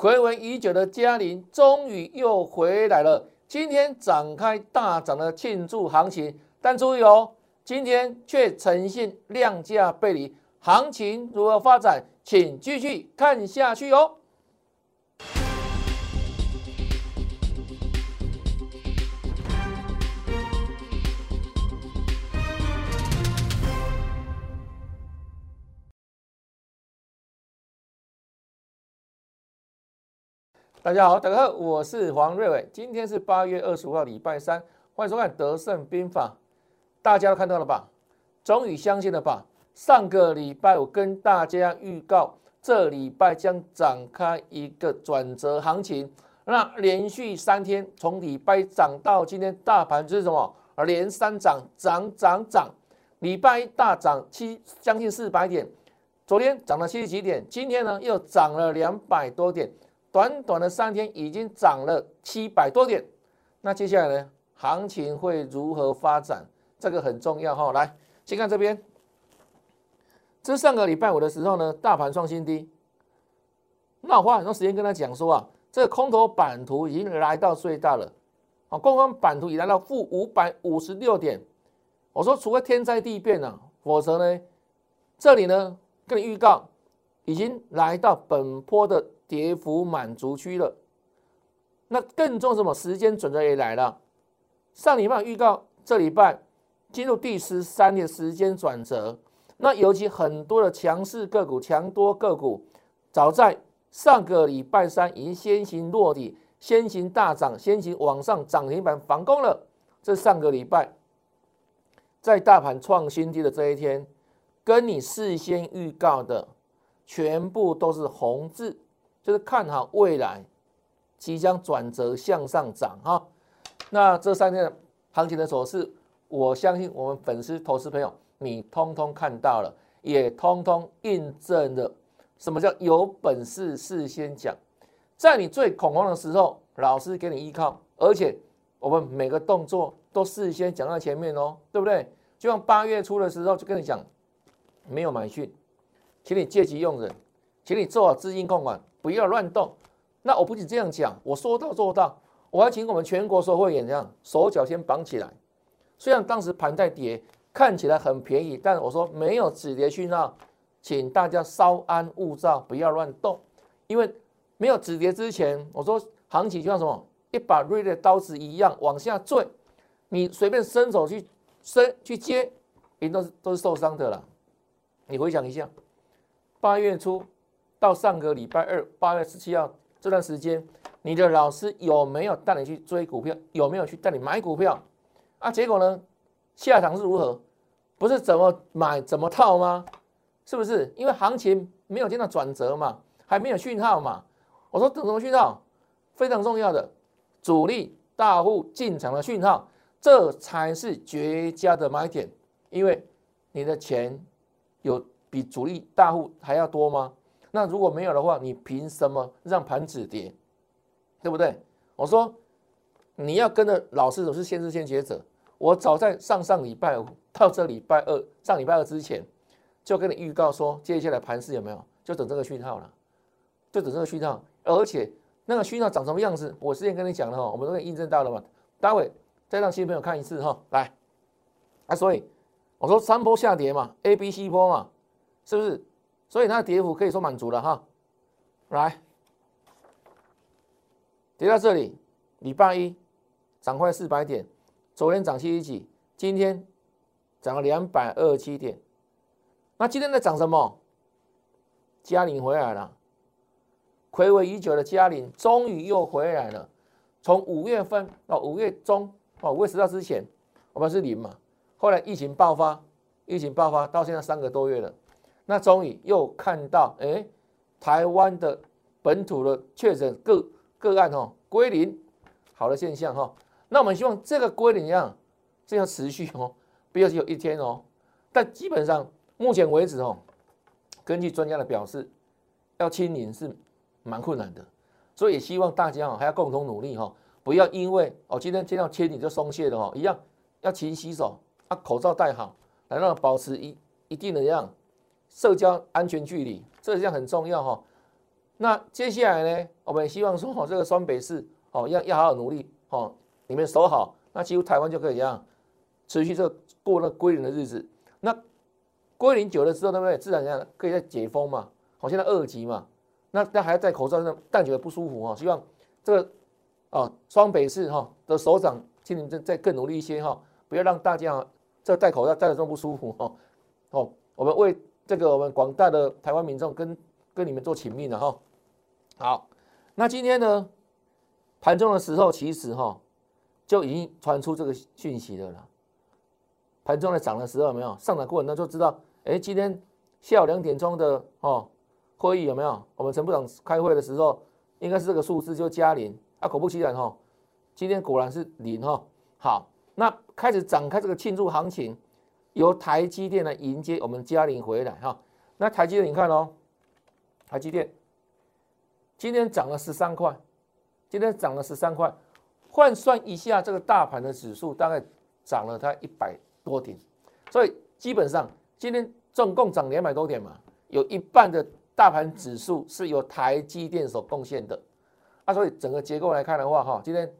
回违已久的嘉麟终于又回来了，今天展开大涨的庆祝行情，但注意哦，今天却呈现量价背离，行情如何发展，请继续看下去哦。大家好，大家好，我是黄瑞伟。今天是八月二十五号，礼拜三，欢迎收看《德胜兵法》。大家都看到了吧？终于相信了吧？上个礼拜我跟大家预告，这礼拜将展开一个转折行情。那连续三天，从礼拜涨到今天，大盘就是什么？连三涨，涨涨涨。礼拜一大涨七，将近四百点。昨天涨了七十几点，今天呢又涨了两百多点。短短的三天已经涨了七百多点，那接下来呢？行情会如何发展？这个很重要哈。来，先看这边，这上个礼拜五的时候呢，大盘创新低。那我花很多时间跟他讲说啊，这个空头版图已经来到最大了，啊，空方版图已来到负五百五十六点。我说，除了天灾地变啊，否则呢，这里呢，跟你预告，已经来到本坡的。跌幅满足区了，那更重什么？时间准则也来了。上礼拜预告，这礼拜进入第十三天时间转折。那尤其很多的强势个股、强多个股，早在上个礼拜三已经先行落底、先行大涨、先行往上涨停板反攻了。这上个礼拜，在大盘创新低的这一天，跟你事先预告的全部都是红字。就是看好未来即将转折向上涨哈，那这三天行情的走势，我相信我们粉丝投资朋友你通通看到了，也通通印证了什么叫有本事事先讲，在你最恐慌的时候，老师给你依靠，而且我们每个动作都事先讲在前面哦，对不对？就像八月初的时候就跟你讲，没有买讯，请你借机用人，请你做好资金控管。不要乱动。那我不仅这样讲，我说到做到。我要请我们全国所会员这样手脚先绑起来。虽然当时盘在跌，看起来很便宜，但我说没有止跌讯号，请大家稍安勿躁，不要乱动。因为没有止跌之前，我说行情就像什么一把锐的刀子一样往下坠，你随便伸手去伸去接，人都是都是受伤的了。你回想一下，八月初。到上个礼拜二，八月十七号这段时间，你的老师有没有带你去追股票？有没有去带你买股票？啊，结果呢？下场是如何？不是怎么买怎么套吗？是不是？因为行情没有见到转折嘛，还没有讯号嘛。我说等什么讯号？非常重要的主力大户进场的讯号，这才是绝佳的买点。因为你的钱有比主力大户还要多吗？那如果没有的话，你凭什么让盘止跌？对不对？我说你要跟着老师，我是先知先觉者。我早在上上礼拜五到这礼拜二，上礼拜二之前就跟你预告说，接下来盘势有没有？就等这个讯号了，就等这个讯号。而且那个讯号长什么样子，我之前跟你讲了哈，我们都可以印证到了嘛。待会再让新朋友看一次哈，来啊，所以我说三波下跌嘛，A、B、C 波嘛，是不是？所以它的跌幅可以说满足了哈，来，跌到这里，礼拜一涨快四百点，昨天涨七十几，今天涨了两百二十七点，那今天在涨什么？嘉玲回来了，暌违已久的嘉玲终于又回来了。从五月份到五月中，哦，五月十号之前，我们是零嘛，后来疫情爆发，疫情爆发到现在三个多月了。那终于又看到，哎，台湾的本土的确诊个个案哦归零，好的现象哈。那我们希望这个归零一样，这样持续哦，不要只有一天哦。但基本上目前为止哦，根据专家的表示，要清零是蛮困难的，所以也希望大家哦还要共同努力哈，不要因为哦今天见到清零就松懈了哦，一样要勤洗手，啊口罩戴好，来让保持一一定的样。社交安全距离，这项很重要哈。那接下来呢，我们希望说哦，这个双北市哦，要要好好努力哦，你们守好，那几乎台湾就可以这样持续这过那归零的日子。那归零久了之后，对不对？自然这样可以再解封嘛。好，现在二级嘛，那那还要戴口罩，那但觉得不舒服哦。希望这个啊，双北市哈的首长，请你们再再更努力一些哈，不要让大家这戴口罩戴的这么不舒服哈。哦，我们为这个我们广大的台湾民众跟跟你们做请命了哈。好，那今天呢，盘中的时候其实哈就已经传出这个讯息的了。盘中在涨的时候有没有上涨过程，那就知道，哎，今天下午两点钟的哦。会议有没有？我们陈部长开会的时候，应该是这个数字就加零啊，果不其然哈，今天果然是零哈。好，那开始展开这个庆祝行情，由台积电来迎接我们嘉玲回来哈。那台积电你看哦，台积电今天涨了十三块，今天涨了十三块，换算一下这个大盘的指数大概涨了它一百多点，所以基本上今天总共涨两百多点嘛，有一半的。大盘指数是由台积电所贡献的，啊，所以整个结构来看的话，哈，今天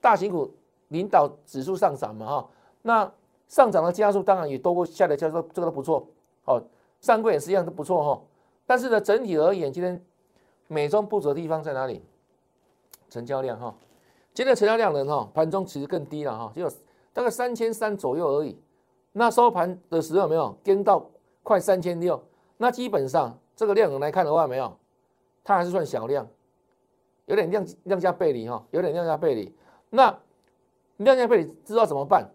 大型股领导指数上涨嘛，哈，那上涨的加速当然也多过下跌加速，这个都不错，好，上柜也是一样都不错，哈，但是呢，整体而言，今天美中不足的地方在哪里？成交量，哈，今天成交量呢，哈，盘中其实更低了，哈，只有大概三千三左右而已，那收盘的时候有没有跟到快三千六？那基本上。这个量来看的话，没有，它还是算小量，有点量量价背离哈，有点量价背离。那量价背离知道怎么办？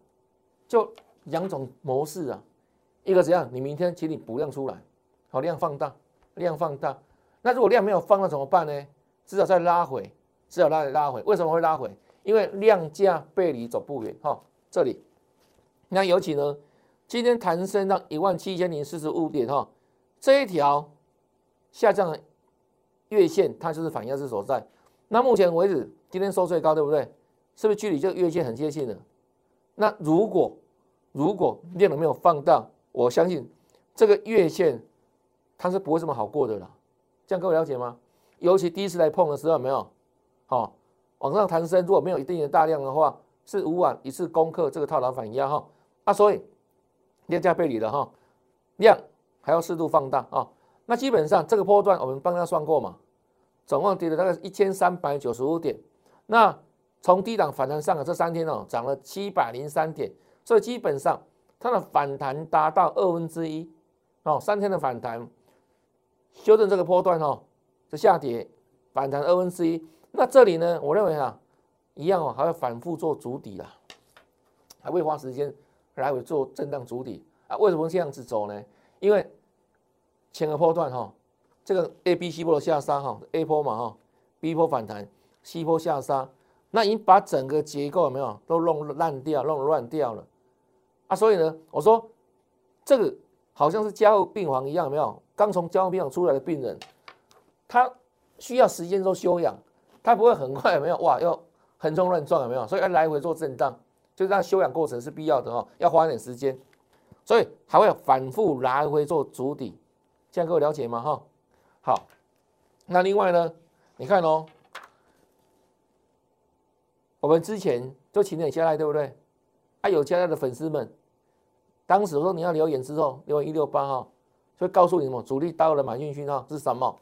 就两种模式啊，一个怎样？你明天请你补量出来，好量放大，量放大。那如果量没有放，那怎么办呢？至少再拉回，至少拉拉回。为什么会拉回？因为量价背离走不远哈。这里，那尤其呢，今天弹升到一万七千零四十五点哈，这一条。下降的月线，它就是反压制所在。那目前为止，今天收最高，对不对？是不是距离这个月线很接近了？那如果如果量能没有放大，我相信这个月线它是不会这么好过的啦。这样各位了解吗？尤其第一次来碰的时候，没有好往上弹升，如果没有一定的大量的话，是无法一次攻克这个套牢反压哈。啊，所以量价背离了哈，量还要适度放大啊。那基本上这个波段我们帮他算过嘛，总共跌了大概一千三百九十五点。那从低档反弹上的这三天哦，涨了七百零三点，所以基本上它的反弹达到二分之一哦，三天的反弹修正这个波段哦，这下跌反弹二分之一。那这里呢，我认为啊，一样哦，还会反复做主底啦，还会花时间来回做震荡主底啊。为什么这样子走呢？因为前个波段哈，这个 A、B、C 波的下杀哈，A 波嘛哈，B 波反弹，C 波下杀，那已经把整个结构有没有都弄烂掉、弄乱掉了啊？所以呢，我说这个好像是加护病房一样，有没有？刚从加护病房出来的病人，他需要时间做休养，他不会很快有没有？哇，要横冲乱撞有没有？所以要来回做震荡，就是让休养过程是必要的哈，要花一点时间，所以还会反复来回做足底。这样各位了解吗？哈，好，那另外呢，你看哦，我们之前就请你加来，对不对？啊，有加来的粉丝们，当时说你要留言之后，留言一六八哈，就告诉你们主力到了满运讯号是什么？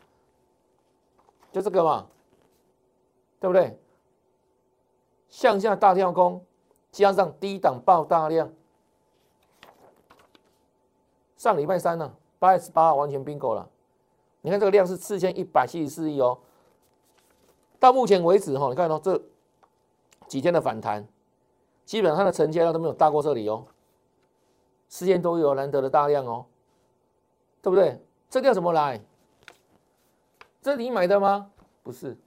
就这个嘛，对不对？向下大跳空，加上低档爆大量，上礼拜三呢？八月十八号完全并购了，你看这个量是四千一百七十四亿哦。到目前为止哈，你看哦，这几天的反弹，基本上它的成交量都没有大过这里哦，四千多亿哦，难得的大量哦，对不对？这量怎么来？这你买的吗？不是，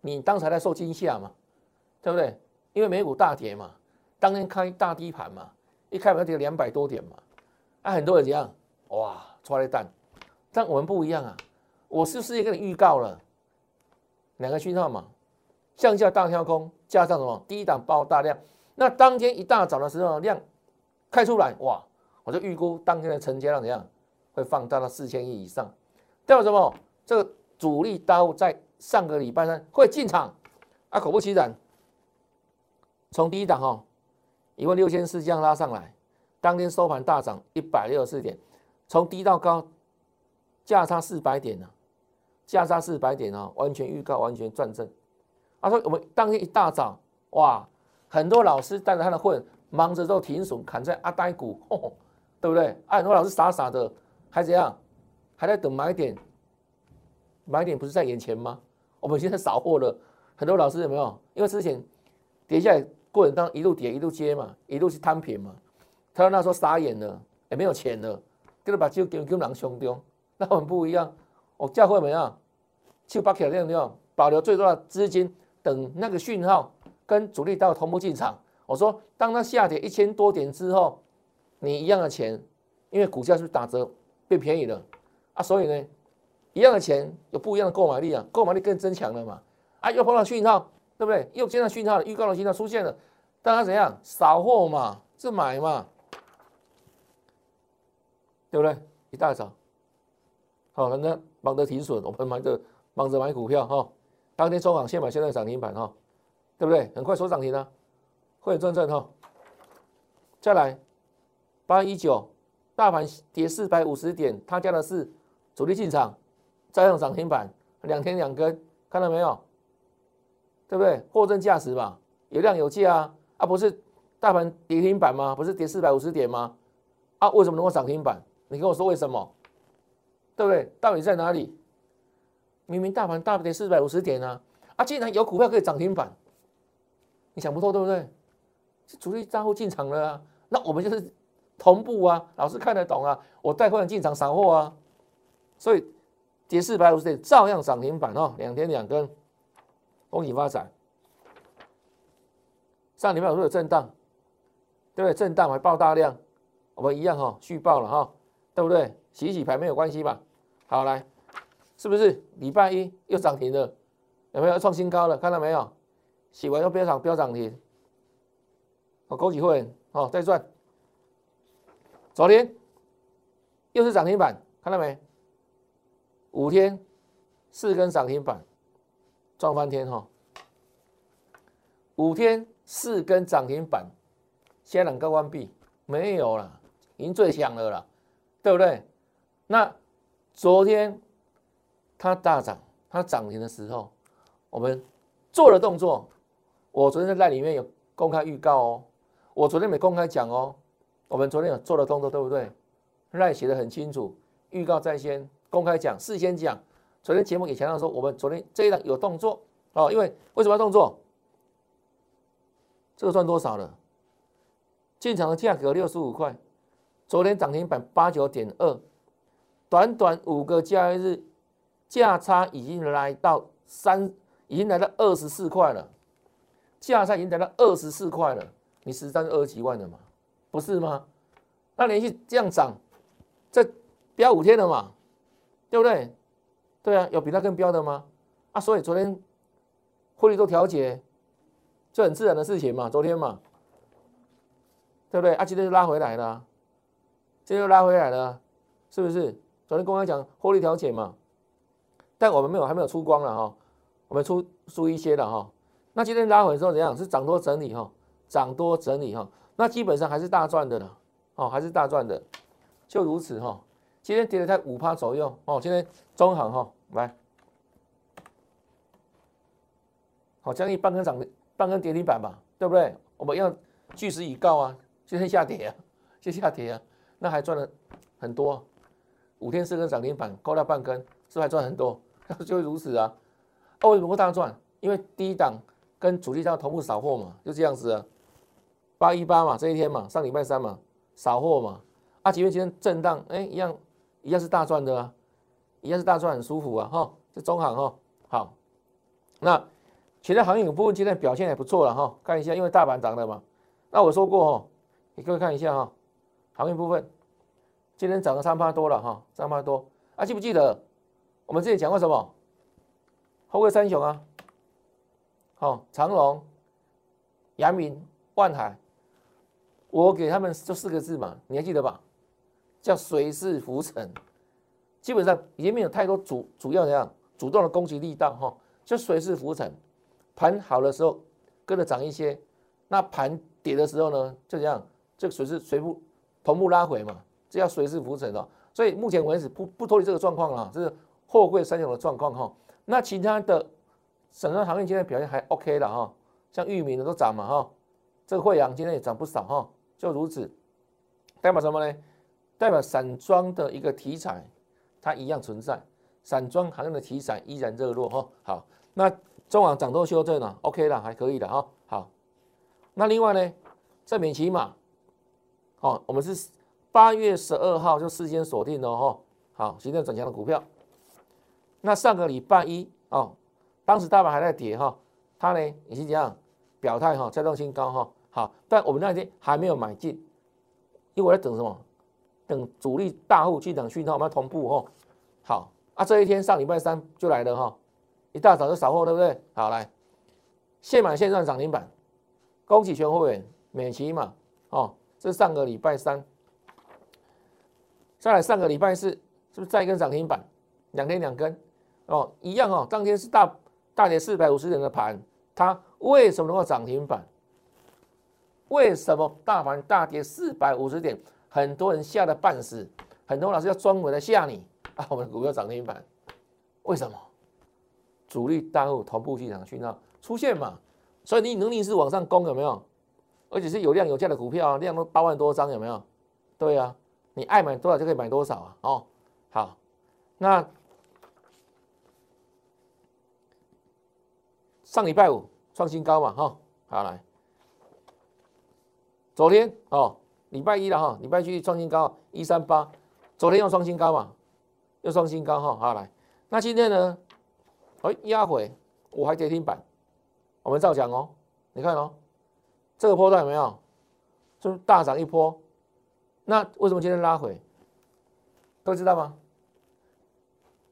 你当才在受惊吓嘛，对不对？因为美股大跌嘛，当天开大低盘嘛，一开盘跌两百多点嘛，啊，很多人怎样？哇！抓了蛋，但我们不一样啊！我是不是也跟你预告了两个讯号嘛？向下大跳空，加上什么低档爆大量？那当天一大早的时候量开出来，哇！我就预估当天的成交量怎样会放大到四千亿以上。代表什么？这个主力大户在上个礼拜三会进场，啊，果不其然，从第一档哈一万六千四这样拉上来，当天收盘大涨一百六十四点，从低到高价差四百点呢，价差四百点啊，完全预告，完全转正。他说我们当天一大早，哇，很多老师带着他的会员忙着做停损砍在阿呆股，对不对？啊，很多老师傻傻的还怎样，还在等买点。买点不是在眼前吗？我们现在扫货了，很多老师有没有？因为之前跌下来过程当中一路跌一路接嘛，一路是摊平嘛。他那时候傻眼了，也没有钱了，跟他把酒给给人兄弟。那我们不一样，我教会怎么样？去把铁链用，保留最多的资金，等那个讯号跟主力到同步进场。我说，当它下跌一千多点之后，你一样的钱，因为股价是是打折变便宜了啊？所以呢？一样的钱有不一样的购买力啊，购买力更增强了嘛？啊，又碰到讯号，对不对？又见到讯号，预告的讯号出现了，大家怎样扫货嘛？是买嘛？对不对？一大早，好，那忙着停损，我们忙着忙着买股票哈。当天中港先买，现在涨停板哈，对不对？很快收涨停了，会赚赚哈。再来，八一九，大盘跌四百五十点，他家的是主力进场。再用涨停板，两天两根，看到没有？对不对？货真价实吧，有量有价啊！啊，不是大盘跌停板吗？不是跌四百五十点吗？啊，为什么能够涨停板？你跟我说为什么？对不对？到底在哪里？明明大盘大跌四百五十点啊！啊，竟然有股票可以涨停板，你想不透对不对？主力账户进场了啊！那我们就是同步啊，老师看得懂啊，我带货人进场散货啊，所以。跌四百五十点，照样涨停板哦，两天两根，恭喜发财。上礼拜有有震荡，对不对？震荡还爆大量，我们一样哈，续报了哈，对不对？洗洗牌没有关系吧？好来，是不是礼拜一又涨停了？有没有创新高了？看到没有？洗完又飙涨，飙涨停。我恭喜会员哦，再赚。昨天又是涨停板，看到没？五天四根涨停板，撞翻天哈！五天四根涨停板，现在两个关闭没有了，已经最强了啦，对不对？那昨天它大涨，它涨停的时候，我们做了动作。我昨天在赖里面有公开预告哦，我昨天没公开讲哦。我们昨天有做了动作，对不对？赖写的很清楚，预告在先。公开讲，事先讲。昨天节目也强调说，我们昨天这一档有动作哦，因为为什么要动作？这个赚多少了？进场的价格六十五块，昨天涨停板八九点二，短短五个交易日，价差已经来到三，已经来到二十四块了，价差已经来到二十四块了，你实战是二十几万的嘛？不是吗？那连续这样涨，这标五天了嘛？对不对？对啊，有比它更标的吗？啊，所以昨天汇率都调节，就很自然的事情嘛。昨天嘛，对不对？啊，今天就拉回来了，今天又拉回来了，是不是？昨天公开讲汇率调节嘛，但我们没有，还没有出光了哈，我们出出一些了哈。那今天拉回之后怎样？是涨多整理哈，涨多整理哈，那基本上还是大赚的了，哦，还是大赚的，就如此哈。今天跌了在五趴左右哦，今天中行哈来，好将近半根涨半根跌停板吧，对不对？我们要据实以告啊，今天下跌啊，就下跌啊，那还赚了很多，五天四根涨停板，高到半根，是不是还赚很多？就如此啊，哦，为什么大赚？因为第一档跟主力上同步扫货嘛，就这样子啊，八一八嘛，这一天嘛，上礼拜三嘛，扫货嘛，啊，即便今天震荡，哎，一样。一样是大赚的啊，一样是大赚，很舒服啊，哈，这中行哈，好，那其他行业部分今天表现也不错了哈，看一下，因为大盘涨了嘛，那我说过哈，你各位看一下哈，行业部分今天涨了三八多了哈，三八多，啊，记不记得我们之前讲过什么？后贵三雄啊，好，长隆、阳明、万海，我给他们就四个字嘛，你还记得吧？叫随势浮沉，基本上已经没有太多主主要怎样？主动的攻击力道哈，就随势浮沉，盘好的时候跟着涨一些，那盘跌的时候呢，就这样，就随势随步同步拉回嘛，这叫随势浮沉哦。所以目前为止不不脱离这个状况了，这是货柜三雄的状况哈。那其他的整个行业今天表现还 OK 了哈，像玉米的都涨嘛哈，这个惠阳今天也涨不少哈，就如此，代表什么呢？代表散装的一个题材，它一样存在，散装行业的题材依然热络哈。好，那中网涨多修正了，OK 了，还可以的哈。好，那另外呢，这免起码，哦，我们是八月十二号就事先锁定了哈。好，形成转强的股票。那上个礼拜一哦，当时大盘还在跌哈，它呢也是这样表态哈，再创新高哈。好，但我们那天还没有买进，因为我在等什么？等主力大户进场讯号，我们要同步哈。好啊，这一天上礼拜三就来了哈，一大早就扫货，对不对？好来，现买现赚涨停板，恭喜全会员，美琪嘛哦，这是上个礼拜三，再来上个礼拜四，是不是再一根涨停板？两天两根。哦，一样哦，当天是大大跌四百五十点的盘，它为什么能够涨停板？为什么大盘大跌四百五十点，很多人吓得半死，很多老师要专门的吓你啊？我们的股票涨停板，为什么？主力大户同步进场去那出现嘛？所以你能力是往上攻有没有？而且是有量有价的股票啊，量都八万多张有没有？对啊，你爱买多少就可以买多少啊？哦，好，那。上礼拜五创新高嘛，哈，好来，昨天哦，礼拜一了哈，礼拜一创新高一三八，昨天又创新高嘛，又创新高哈，好来，那今天呢，哎压回，我还跌停板，我们照讲哦，你看哦，这个波段有没有？是不是大涨一波，那为什么今天拉回？都知道吗？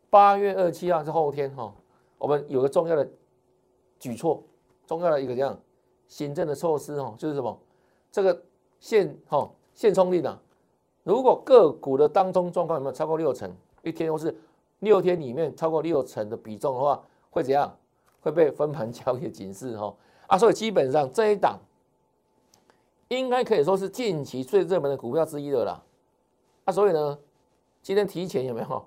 八月二七号是后天哈，我们有个重要的。举措重要的一个这样行政的措施哦，就是什么？这个现哈现冲力呢？如果个股的当中状况有没有超过六成，一天或是六天里面超过六成的比重的话，会怎样？会被分盘交易警示哈啊！所以基本上这一档应该可以说是近期最热门的股票之一的啦。啊，所以呢，今天提前有没有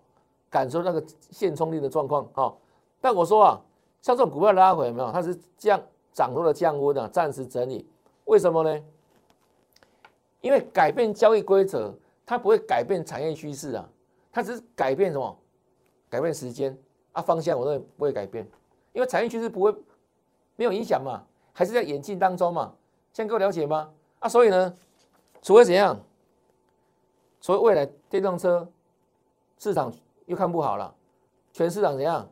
感受那个现冲力的状况啊？但我说啊。像这种股票拉回有没有？它是降涨多的降温啊，暂时整理。为什么呢？因为改变交易规则，它不会改变产业趋势啊，它只是改变什么？改变时间啊，方向我认为不会改变，因为产业趋势不会没有影响嘛，还是在演进当中嘛。现在各位了解吗？啊，所以呢，除非怎样？除非未来电动车市场又看不好了，全市场怎样？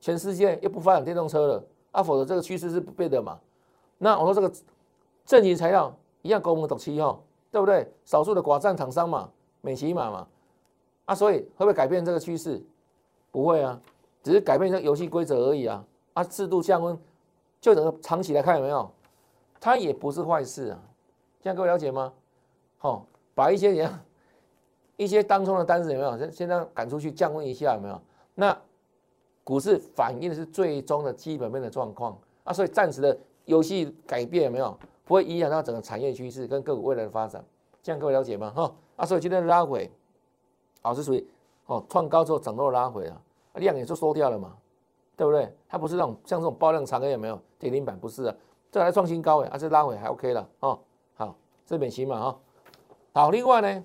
全世界又不发展电动车了啊，否则这个趋势是不变的嘛。那我说这个正极材料一样，我们懂期哈，对不对？少数的寡占厂商嘛，美骑马嘛，啊，所以会不会改变这个趋势？不会啊，只是改变一个游戏规则而已啊。啊，适度降温，就整个长期来看有没有？它也不是坏事啊。现在各位了解吗？好，把一些人一些当中的单子有没有？先先让赶出去降温一下有没有？那。股市反映的是最终的基本面的状况啊，所以暂时的游戏改变有没有？不会影响到整个产业趋势跟个股未来的发展，这样各位了解吗？哈啊，所以今天拉回，哦是属于哦创高之后涨多拉回了，量也就缩掉了嘛，对不对？它不是那种像这种爆量长黑有没有？跌停板不是啊，这还创新高哎，啊这拉回还 OK 了哦，好这边行嘛哈，好另外呢，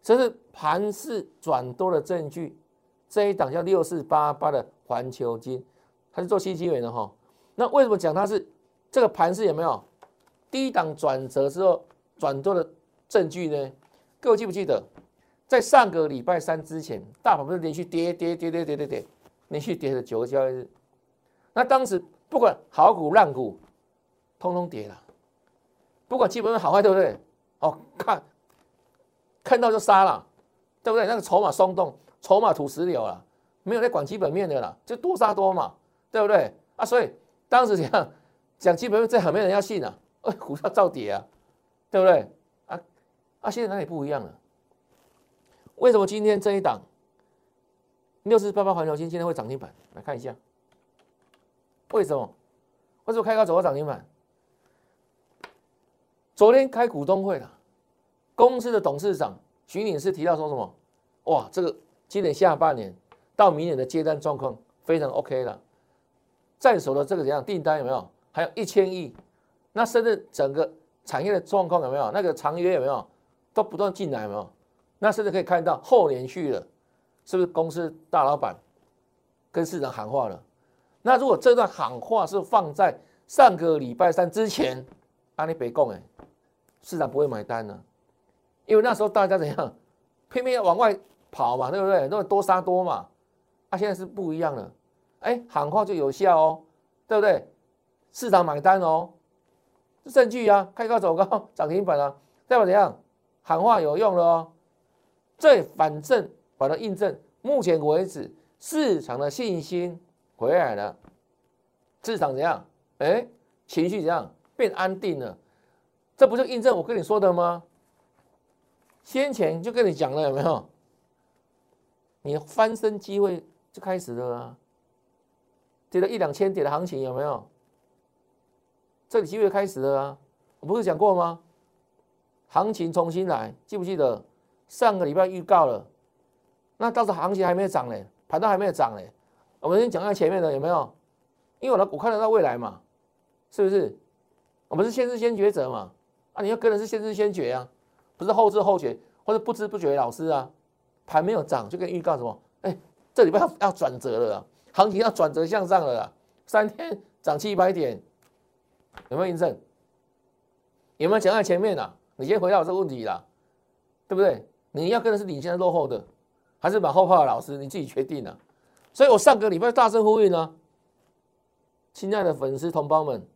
这是盘势转多的证据。这一档叫六四八八的环球金，它是做新基源的哈。那为什么讲它是这个盘势有没有低档转折之后转多的证据呢？各位记不记得，在上个礼拜三之前，大盘不是连续跌跌跌跌跌跌跌，连续跌了九个交易日。那当时不管好股烂股，通通跌了，不管基本面好坏，对不对？哦，看看到就杀了，对不对？那个筹码松动。筹码土石流了，没有在管基本面的了，就多杀多嘛，对不对啊？所以当时讲讲基本面，这很没人要信啊，股票照跌啊，对不对啊？啊，现在哪里不一样了？为什么今天这一档六四八八环球金今天会涨停板，来看一下，为什么？为什么开高走到涨停板？昨天开股东会了，公司的董事长徐女士提到说什么？哇，这个今年下半年到明年的接单状况非常 OK 了，在手的这个怎样订单有没有？还有一千亿，那甚至整个产业的状况有没有？那个长约有没有？都不断进来有没有？那甚至可以看到后连续了，是不是公司大老板跟市场喊话了？那如果这段喊话是放在上个礼拜三之前，阿你别讲哎，市场不会买单呢，因为那时候大家怎样，偏偏要往外跑嘛，对不对？那多杀多嘛，啊，现在是不一样了，哎，喊话就有效哦，对不对？市场买单哦，证据啊，开高走高，涨停板啊，代表怎样？喊话有用了哦。这反正把它印证，目前为止市场的信心回来了，市场怎样？哎，情绪怎样变安定了？这不就印证我跟你说的吗？先前就跟你讲了，有没有？你翻身机会就开始了啊！跌了一两千点的行情有没有？这里机会开始了啊！我不是讲过吗？行情重新来，记不记得？上个礼拜预告了，那到时行情还没有涨呢，盘都还没有涨呢。我们先讲在前面的有没有？因为我我看得到未来嘛，是不是？我们是先知先觉者嘛，啊，你要跟的是先知先觉啊，不是后知后觉或者不知不觉老师啊。盘没有涨就跟预告什么？哎，这礼拜要 要转折了，行情要转折向上了，三天涨七百点，有没有印证？有没有讲在前面的？你先回答我这个问题啦，对不对？你要跟的是领先的落后的，还是马后炮的老师？你自己决定了。所以我上个礼拜大声呼吁呢，亲爱的粉丝同胞们，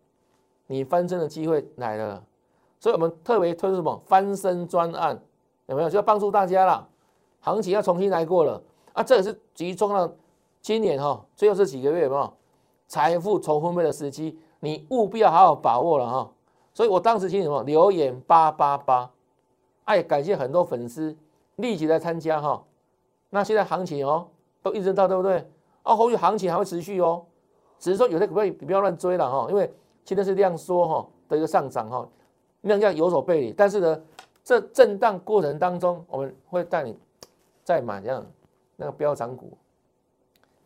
你翻身的机会来了。所以我们特别推出什么翻身专案，有没有？就要帮助大家了。行情要重新来过了啊！这也是集中了今年哈，最后这几个月有没有财富重分配的时机？你务必要好好把握了哈。所以我当时听什么留言八八八。哎，感谢很多粉丝立即来参加哈。那现在行情哦，都一直到对不对？啊，后续行情还会持续哦。只是说有些股票你不要乱追了哈，因为现在是量缩哈的一个上涨哈，量价有所背离。但是呢，这震荡过程当中，我们会带你再买这样那个飙涨股，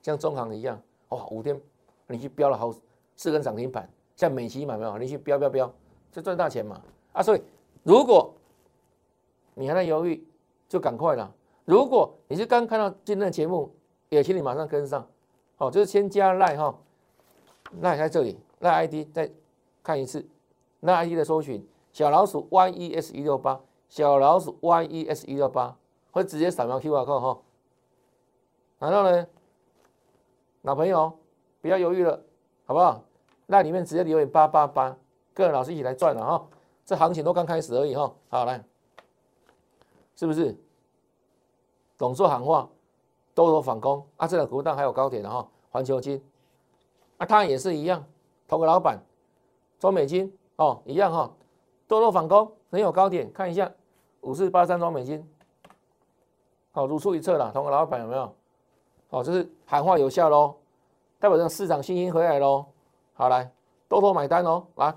像中行一样哇，五天你去飙了好四根涨停板，像美琪买没有？你去飙飙飙，就赚大钱嘛。啊，所以如果你还在犹豫，就赶快了。如果你是刚看到今天的节目，也请你马上跟上。好，就是先加赖哈，赖在这里，赖 ID 再看一次，赖 ID 的搜寻小老鼠 yes 一六八，小老鼠 yes 一六八，或者直接扫描 QR code 哈。然后呢，老朋友不要犹豫了，好不好？那里面直接留言八八八，跟老师一起来赚了哈。这行情都刚开始而已哈。好来。是不是？董座喊话，多头反攻啊！这个股档还有高点的哈，环球金啊，它也是一样，同个老板，中美金哦，一样哈，多头反攻，很有高点，看一下五四八三中美金，好，如出一辙了，同个老板有没有？好，这是喊话有效喽，代表这市场信心回来喽。好，来多头买单哦，来，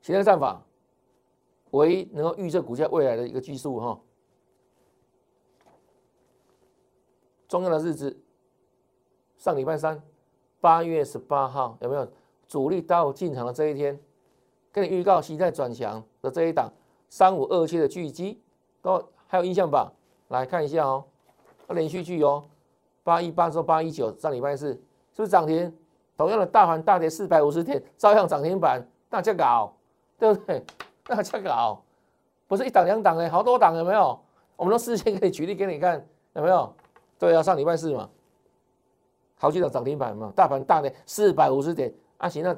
现在战法。唯一能够预测股价未来的一个技术哈，重要的日子，上礼拜三，八月十八号有没有主力到进场的这一天？跟你预告，期在转强的这一档三五二七的巨基，都还有印象吧？来看一下哦，连续剧哦，八一八之后八一九，上礼拜四是不是涨停？同样的大盘大跌四百五十点，照样涨停板，大家搞，对不对？那这搞，不是一档两档哎，好多档有没有？我们都事先可以举例给你看，有没有？对啊，上礼拜四嘛，好几档涨停板嘛，大盘大跌四百五十点，啊行，那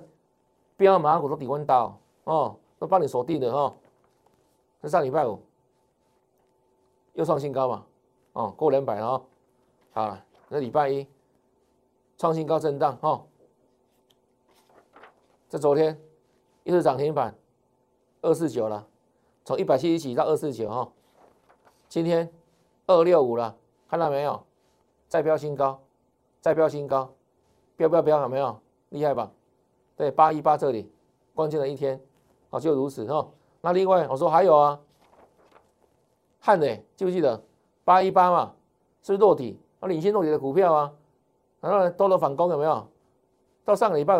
标马股都底温刀哦，都帮你锁定的哦。那上礼拜五又创新高嘛，哦，过两百了哦。好了，那礼拜一创新高震荡哈，这昨天又是涨停板。二四九了，从一百七十几到二四九哈，今天二六五了，看到没有？再飙新高，再飙新高，飙飙飙，有没有？厉害吧？对，八一八这里关键的一天，啊，就如此哈。那另外我说还有啊，汉磊记不记得八一八嘛？是不是落底？啊，领先落底的股票啊，然后呢，多了反攻有没有？到上个礼拜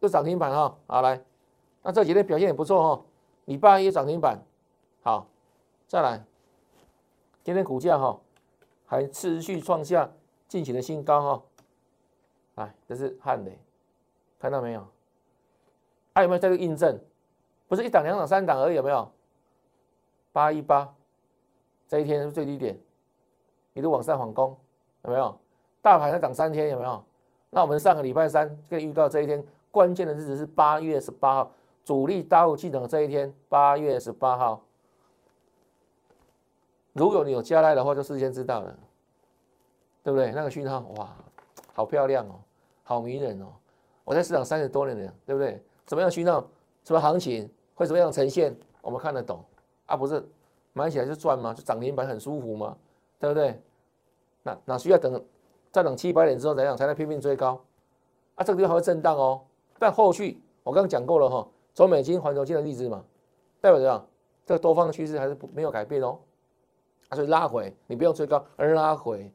又涨停板哈，好来，那这几天表现也不错哈，礼拜一涨停板，好，再来，今天股价哈。还持续创下近期的新高哈，来，这是汉雷，看到没有？还有没有在这印证？不是一档、两档、三档而已，有没有？八一八，这一天是最低点，一路往上反攻，有没有？大盘要涨三天，有没有？那我们上个礼拜三跟预告这一天关键的日子是八月十八号，主力大户进场这一天，八月十八号。如果你有加来的话，就事先知道了，对不对？那个讯号哇，好漂亮哦，好迷人哦！我在市场三十多年了，对不对？什么样讯号，什么行情会怎么样呈现，我们看得懂啊？不是买起来就赚吗？就涨停板很舒服吗？对不对？那哪需要等再等七八点之后怎样才能拼命追高？啊，这个地方还会震荡哦。但后续我刚刚讲过了哈，走美金环球金的例子嘛，代表怎样？这个多方的趋势还是不没有改变哦。所以拉回，你不用追高，而拉回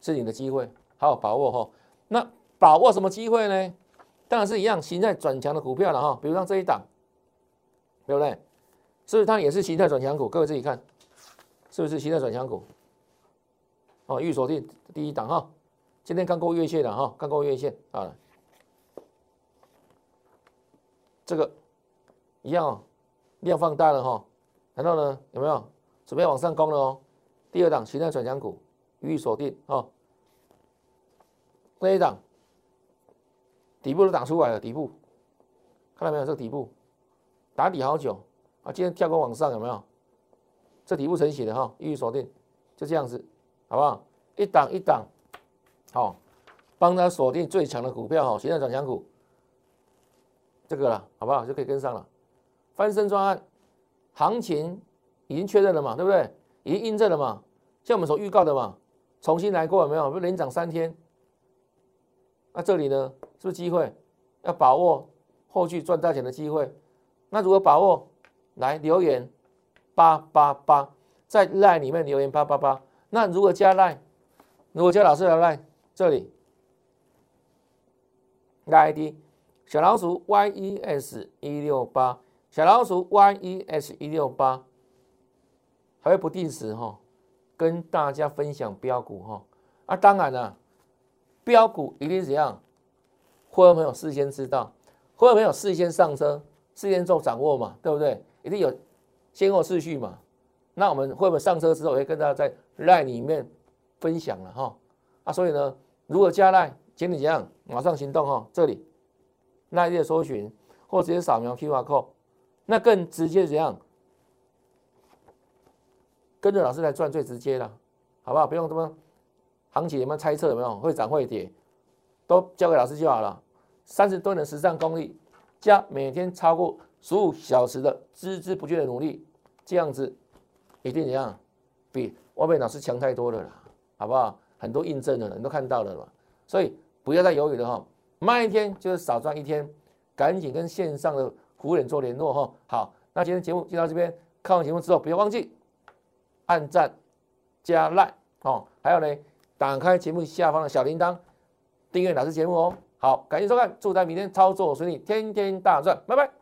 是你的机会，好好把握哈。那把握什么机会呢？当然是一样，形态转强的股票了哈。比如像这一档，对不对？是不是它也是形态转强股？各位自己看，是不是形态转强股？哦，预锁定第一档哈。今天刚过月线的哈，刚过月线啊。这个一样，哦量放大了哈。然后呢，有没有？准备往上攻了哦，第二档形态转强股予以锁定哦。这一档底部都打出来了，底部看到没有？这个底部打底好久啊，今天跳高往上有没有？这底部成型的哈，一锁定，就这样子，好不好？一档一档，好，帮他锁定最强的股票哈，现在转强股，这个了，好不好？就可以跟上了，翻身专案，行情。已经确认了嘛，对不对？已经印证了嘛，像我们所预告的嘛，重新来过有没有？不连涨三天，那这里呢，是不是机会？要把握后续赚大钱的机会。那如何把握？来留言八八八，在赖里面留言八八八。那如果加赖，如果加老师的赖，这里赖 ID 小老鼠 yes 一六八，小老鼠 yes 一六八。还会不定时哈，跟大家分享标股哈啊，当然了，标股一定怎样，会员朋友事先知道，会员朋友事先上车，事先做掌握嘛，对不对？一定有先后次序嘛。那我们会不会上车之后，我会跟大家在 line 里面分享了哈啊？所以呢，如果加 line，请你怎样，马上行动哈，这里 line 的搜寻或直接扫描 QR code，那更直接怎样？跟着老师来赚最直接了，好不好？不用这么行情有没有猜测有没有会涨会跌，都交给老师就好了。三十多年的实战功力，加每天超过十五小时的孜孜不倦的努力，这样子一定怎样？比外面老师强太多了啦，好不好？很多印证的人都看到了嘛，所以不要再犹豫了哈，慢一天就是少赚一天，赶紧跟线上的服务员做联络哈。好，那今天节目就到这边，看完节目之后不要忘记。按赞加 like 哦，还有呢，打开节目下方的小铃铛，订阅老师节目哦。好，感谢收看，祝大家明天操作顺利，天天大赚，拜拜。